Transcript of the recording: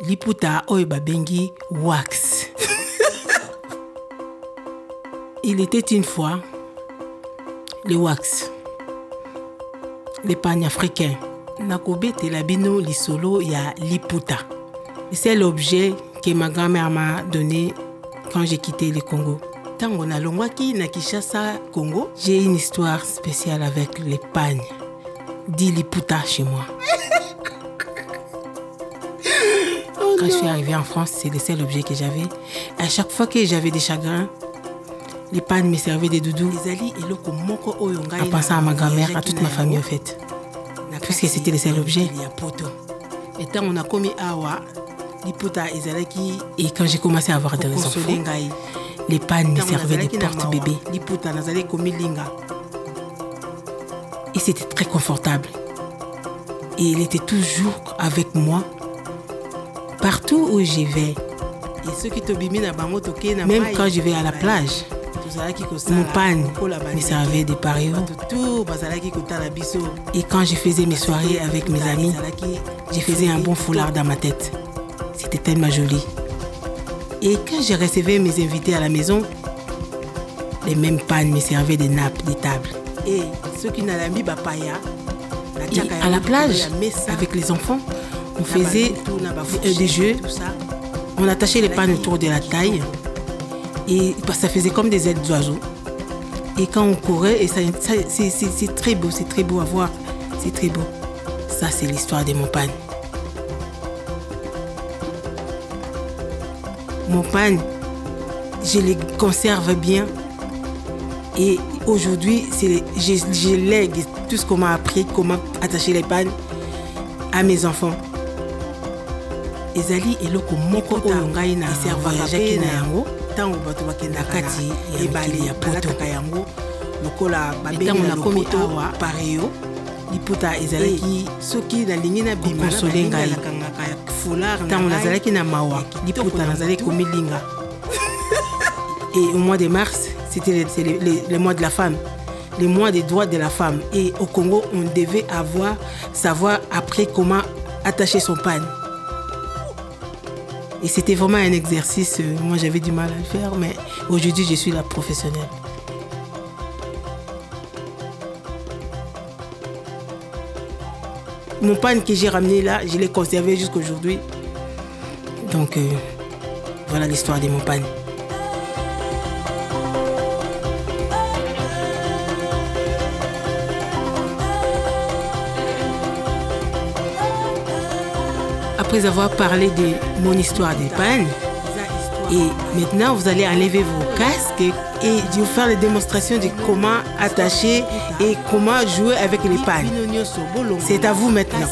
liputa oyo babengi wax. Il était une fois le wax le panafricain. Nakobetela bino lisolo ya liputa. C'est l'objet que ma grand-mère m'a donné quand j'ai quitté le Congo. Ntango nalongwaki na kinshasa congo j'ai une histoire spéciale avec les pagnes. Dit liputa chez moi quand je suis arrivé en France c'est le seul objet que j'avais. À chaque fois que j'avais des chagrins les pagnes me servaient des doudous en pensant à ma grand-mère à toute ma famille en fait. puisque c'était le seul objet. et quand j'ai commencé à avoir des enfants les pannes me servaient des porte-bébés. Et c'était très confortable. Et il était toujours avec moi, partout où j'y vais. Même quand je vais à la plage, mon panne me servait de pareil. Et quand je faisais mes soirées avec mes amis, je faisais un bon foulard dans ma tête. C'était tellement joli. Et quand je recevais mes invités à la maison, les mêmes pannes me servaient des nappes, des tables. Et ceux qui papaya, et à la plage, avec les enfants, on faisait des jeux. On attachait les pannes autour de la taille. Et ça faisait comme des ailes d'oiseaux. Et quand on courait, et ça c'est très beau, c'est très beau à voir. C'est très beau. Ça, c'est l'histoire de mon panne. mon panne, je les conserve bien. Et aujourd'hui, je, je lègue tout ce qu'on m'a appris, comment attacher les pannes à mes enfants. Ezali eloko moko oyo ngai na yango ntango bato bakenda kati ya ebale ya potaka yango lokola babengi nakomi awa pareo liputa ezalaki soki nalingi nabimaconsole ngai. ntango nazalaki na mawa liputa nazali komilinga. Et au mois de mars c'était le, le, le, le mois de la femme le mois des droits de la femme. Et au Congo on devait avoir savoir après comment attacher son panne et c'était vraiment un exercice moi j'avais du mal à le faire mais aujourd'hui je suis la professionnelle mon panne que j'ai ramené là, je l'ai conservé jusqu'à aujourd'hui. Donc euh, voilà l'histoire de mon panne. Après avoir parlé de mon histoire des pannes, et maintenant vous allez enlever vos casques et je vous faire les démonstrations de comment attacher et comment jouer avec les pannes. C'est à vous maintenant.